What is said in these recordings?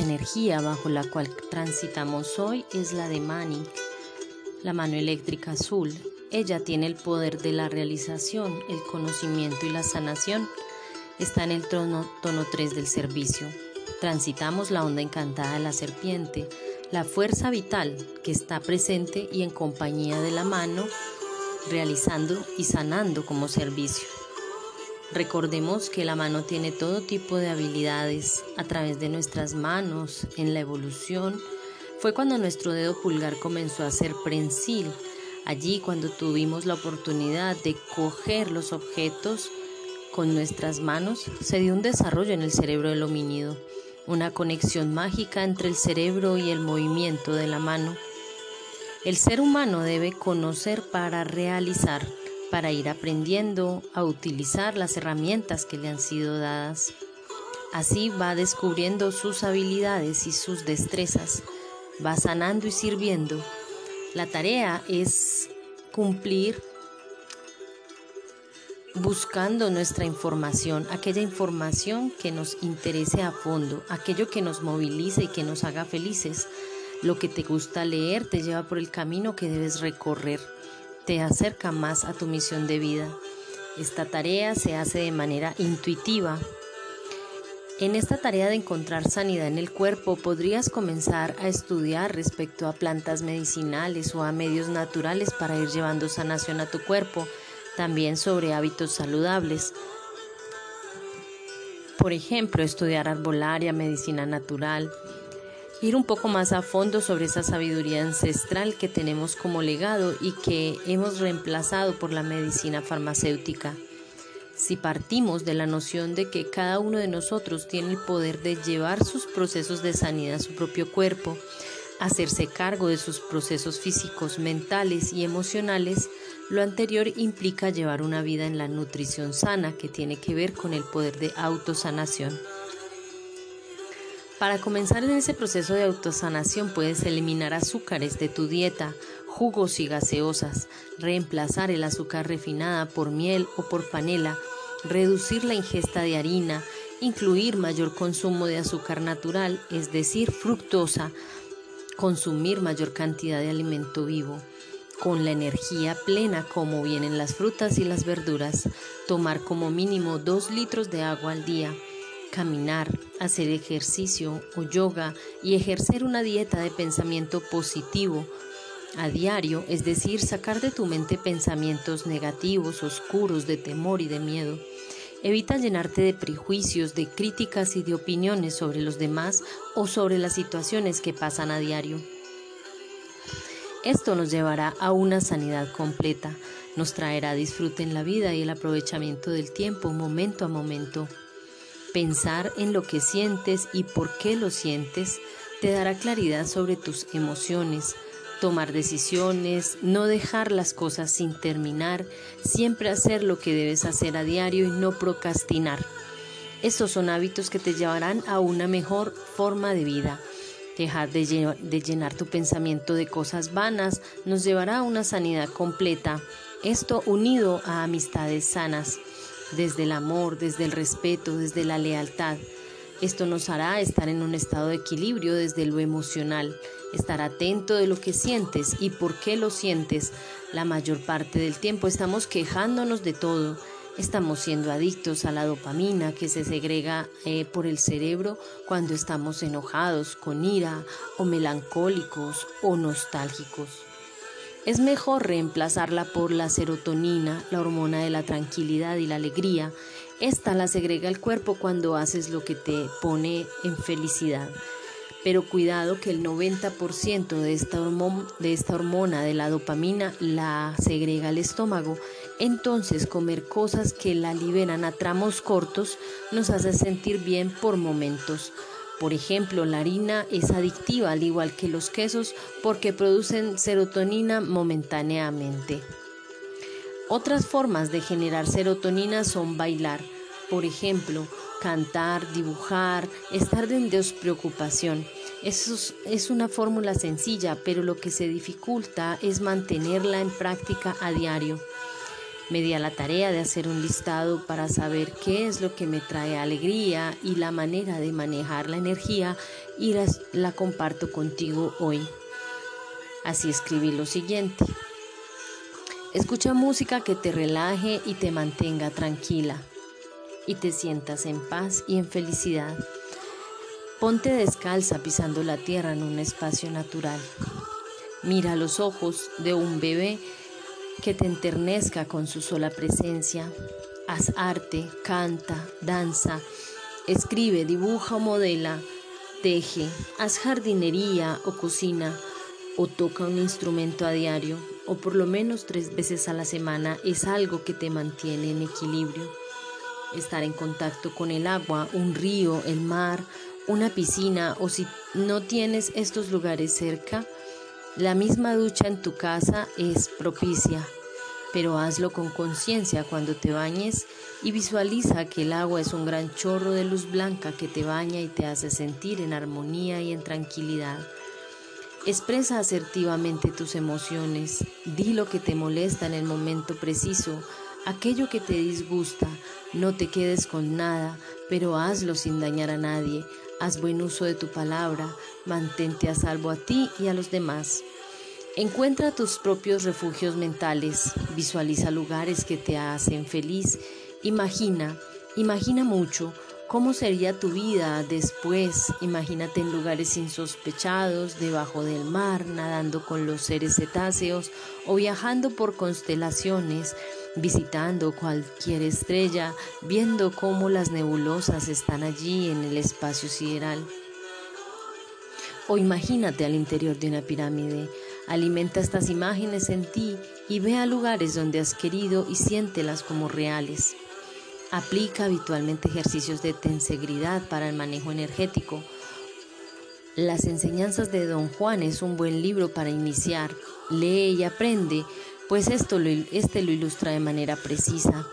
La energía bajo la cual transitamos hoy es la de Mani, la mano eléctrica azul. Ella tiene el poder de la realización, el conocimiento y la sanación. Está en el tono, tono 3 del servicio. Transitamos la onda encantada de la serpiente, la fuerza vital que está presente y en compañía de la mano, realizando y sanando como servicio. Recordemos que la mano tiene todo tipo de habilidades a través de nuestras manos en la evolución. Fue cuando nuestro dedo pulgar comenzó a ser prensil. Allí cuando tuvimos la oportunidad de coger los objetos con nuestras manos, se dio un desarrollo en el cerebro del homínido, una conexión mágica entre el cerebro y el movimiento de la mano. El ser humano debe conocer para realizar para ir aprendiendo a utilizar las herramientas que le han sido dadas. Así va descubriendo sus habilidades y sus destrezas, va sanando y sirviendo. La tarea es cumplir buscando nuestra información, aquella información que nos interese a fondo, aquello que nos movilice y que nos haga felices. Lo que te gusta leer te lleva por el camino que debes recorrer te acerca más a tu misión de vida. Esta tarea se hace de manera intuitiva. En esta tarea de encontrar sanidad en el cuerpo podrías comenzar a estudiar respecto a plantas medicinales o a medios naturales para ir llevando sanación a tu cuerpo, también sobre hábitos saludables. Por ejemplo, estudiar arbolaria, medicina natural, ir un poco más a fondo sobre esa sabiduría ancestral que tenemos como legado y que hemos reemplazado por la medicina farmacéutica. Si partimos de la noción de que cada uno de nosotros tiene el poder de llevar sus procesos de sanidad a su propio cuerpo, hacerse cargo de sus procesos físicos, mentales y emocionales, lo anterior implica llevar una vida en la nutrición sana que tiene que ver con el poder de autosanación. Para comenzar en ese proceso de autosanación puedes eliminar azúcares de tu dieta, jugos y gaseosas, reemplazar el azúcar refinada por miel o por panela, reducir la ingesta de harina, incluir mayor consumo de azúcar natural, es decir, fructosa, consumir mayor cantidad de alimento vivo, con la energía plena como vienen las frutas y las verduras, tomar como mínimo 2 litros de agua al día, caminar, hacer ejercicio o yoga y ejercer una dieta de pensamiento positivo a diario, es decir, sacar de tu mente pensamientos negativos, oscuros, de temor y de miedo. Evita llenarte de prejuicios, de críticas y de opiniones sobre los demás o sobre las situaciones que pasan a diario. Esto nos llevará a una sanidad completa, nos traerá disfrute en la vida y el aprovechamiento del tiempo momento a momento. Pensar en lo que sientes y por qué lo sientes te dará claridad sobre tus emociones, tomar decisiones, no dejar las cosas sin terminar, siempre hacer lo que debes hacer a diario y no procrastinar. Estos son hábitos que te llevarán a una mejor forma de vida. Dejar de, llenar tu pensamiento de cosas vanas nos llevará a una sanidad completa. Esto unido a amistades sanas desde el amor, desde el respeto, desde la lealtad. Esto nos hará estar en un estado de equilibrio desde lo emocional, estar atento de lo que sientes y por qué lo sientes. La mayor parte del tiempo estamos quejándonos de todo, estamos siendo adictos a la dopamina que se segrega eh, por el cerebro cuando estamos enojados, con ira o melancólicos o nostálgicos. Es mejor reemplazarla por la serotonina, la hormona de la tranquilidad y la alegría. Esta la segrega el cuerpo cuando haces lo que te pone en felicidad. Pero cuidado que el 90% de esta, de esta hormona de la dopamina la segrega el estómago. Entonces comer cosas que la liberan a tramos cortos nos hace sentir bien por momentos. Por ejemplo, la harina es adictiva al igual que los quesos porque producen serotonina momentáneamente. Otras formas de generar serotonina son bailar, por ejemplo, cantar, dibujar, estar en despreocupación. Eso es una fórmula sencilla, pero lo que se dificulta es mantenerla en práctica a diario. Me di a la tarea de hacer un listado para saber qué es lo que me trae alegría y la manera de manejar la energía y la, la comparto contigo hoy. Así escribí lo siguiente. Escucha música que te relaje y te mantenga tranquila y te sientas en paz y en felicidad. Ponte descalza pisando la tierra en un espacio natural. Mira los ojos de un bebé que te enternezca con su sola presencia. Haz arte, canta, danza, escribe, dibuja o modela, teje, haz jardinería o cocina o toca un instrumento a diario o por lo menos tres veces a la semana es algo que te mantiene en equilibrio. Estar en contacto con el agua, un río, el mar, una piscina o si no tienes estos lugares cerca, la misma ducha en tu casa es propicia, pero hazlo con conciencia cuando te bañes y visualiza que el agua es un gran chorro de luz blanca que te baña y te hace sentir en armonía y en tranquilidad. Expresa asertivamente tus emociones, di lo que te molesta en el momento preciso, aquello que te disgusta, no te quedes con nada, pero hazlo sin dañar a nadie, haz buen uso de tu palabra, mantente a salvo a ti y a los demás. Encuentra tus propios refugios mentales, visualiza lugares que te hacen feliz, imagina, imagina mucho, ¿Cómo sería tu vida después? Imagínate en lugares insospechados, debajo del mar, nadando con los seres cetáceos o viajando por constelaciones, visitando cualquier estrella, viendo cómo las nebulosas están allí en el espacio sideral. O imagínate al interior de una pirámide. Alimenta estas imágenes en ti y ve a lugares donde has querido y siéntelas como reales. Aplica habitualmente ejercicios de tensegridad para el manejo energético. Las enseñanzas de Don Juan es un buen libro para iniciar. Lee y aprende, pues esto este lo ilustra de manera precisa.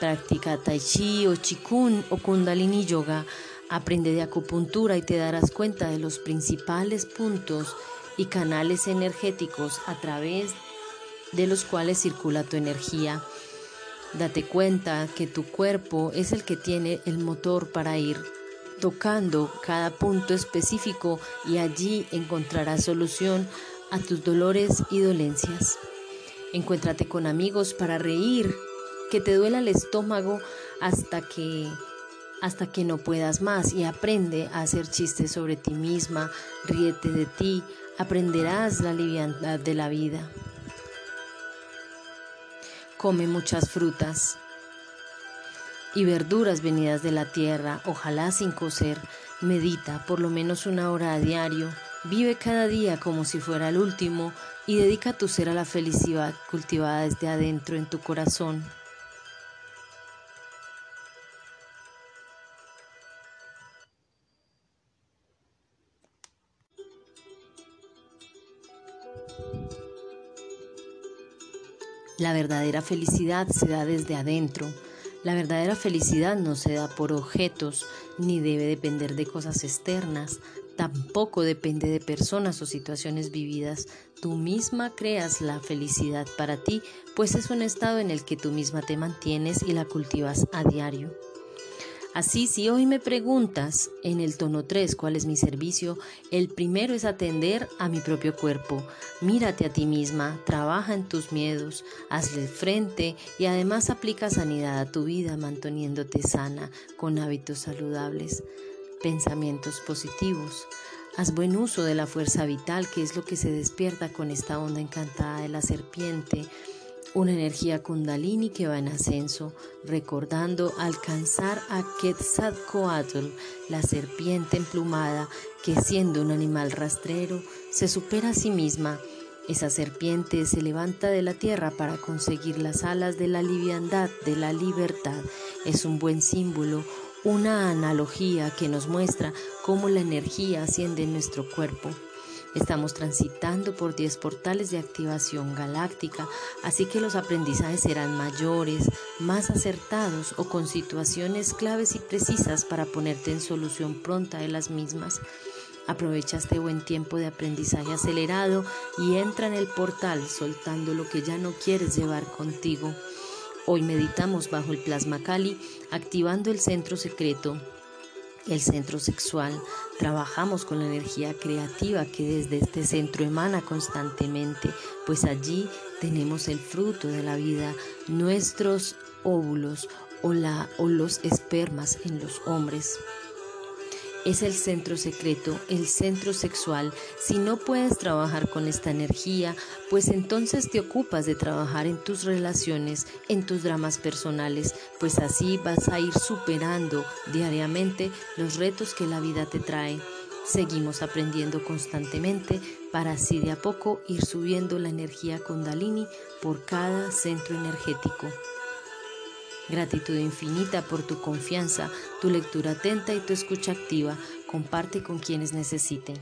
Practica Tai Chi o Chikun o Kundalini Yoga. Aprende de acupuntura y te darás cuenta de los principales puntos y canales energéticos a través de los cuales circula tu energía. Date cuenta que tu cuerpo es el que tiene el motor para ir tocando cada punto específico y allí encontrarás solución a tus dolores y dolencias. Encuéntrate con amigos para reír, que te duela el estómago hasta que hasta que no puedas más y aprende a hacer chistes sobre ti misma, ríete de ti, aprenderás la liviandad de la vida. Come muchas frutas y verduras venidas de la tierra, ojalá sin cocer. Medita por lo menos una hora a diario. Vive cada día como si fuera el último y dedica tu ser a la felicidad cultivada desde adentro en tu corazón. La verdadera felicidad se da desde adentro. La verdadera felicidad no se da por objetos, ni debe depender de cosas externas, tampoco depende de personas o situaciones vividas. Tú misma creas la felicidad para ti, pues es un estado en el que tú misma te mantienes y la cultivas a diario. Así, si hoy me preguntas en el tono 3 cuál es mi servicio, el primero es atender a mi propio cuerpo. Mírate a ti misma, trabaja en tus miedos, hazle frente y además aplica sanidad a tu vida manteniéndote sana con hábitos saludables, pensamientos positivos. Haz buen uso de la fuerza vital, que es lo que se despierta con esta onda encantada de la serpiente una energía kundalini que va en ascenso, recordando alcanzar a Quetzalcoatl, la serpiente emplumada que siendo un animal rastrero se supera a sí misma. Esa serpiente se levanta de la tierra para conseguir las alas de la liviandad, de la libertad. Es un buen símbolo, una analogía que nos muestra cómo la energía asciende en nuestro cuerpo. Estamos transitando por 10 portales de activación galáctica, así que los aprendizajes serán mayores, más acertados o con situaciones claves y precisas para ponerte en solución pronta de las mismas. Aprovecha este buen tiempo de aprendizaje acelerado y entra en el portal soltando lo que ya no quieres llevar contigo. Hoy meditamos bajo el plasma Kali, activando el centro secreto, el centro sexual. Trabajamos con la energía creativa que desde este centro emana constantemente, pues allí tenemos el fruto de la vida, nuestros óvulos o, la, o los espermas en los hombres es el centro secreto, el centro sexual. Si no puedes trabajar con esta energía, pues entonces te ocupas de trabajar en tus relaciones, en tus dramas personales, pues así vas a ir superando diariamente los retos que la vida te trae. Seguimos aprendiendo constantemente para así de a poco ir subiendo la energía kundalini por cada centro energético. Gratitud infinita por tu confianza, tu lectura atenta y tu escucha activa. Comparte con quienes necesiten.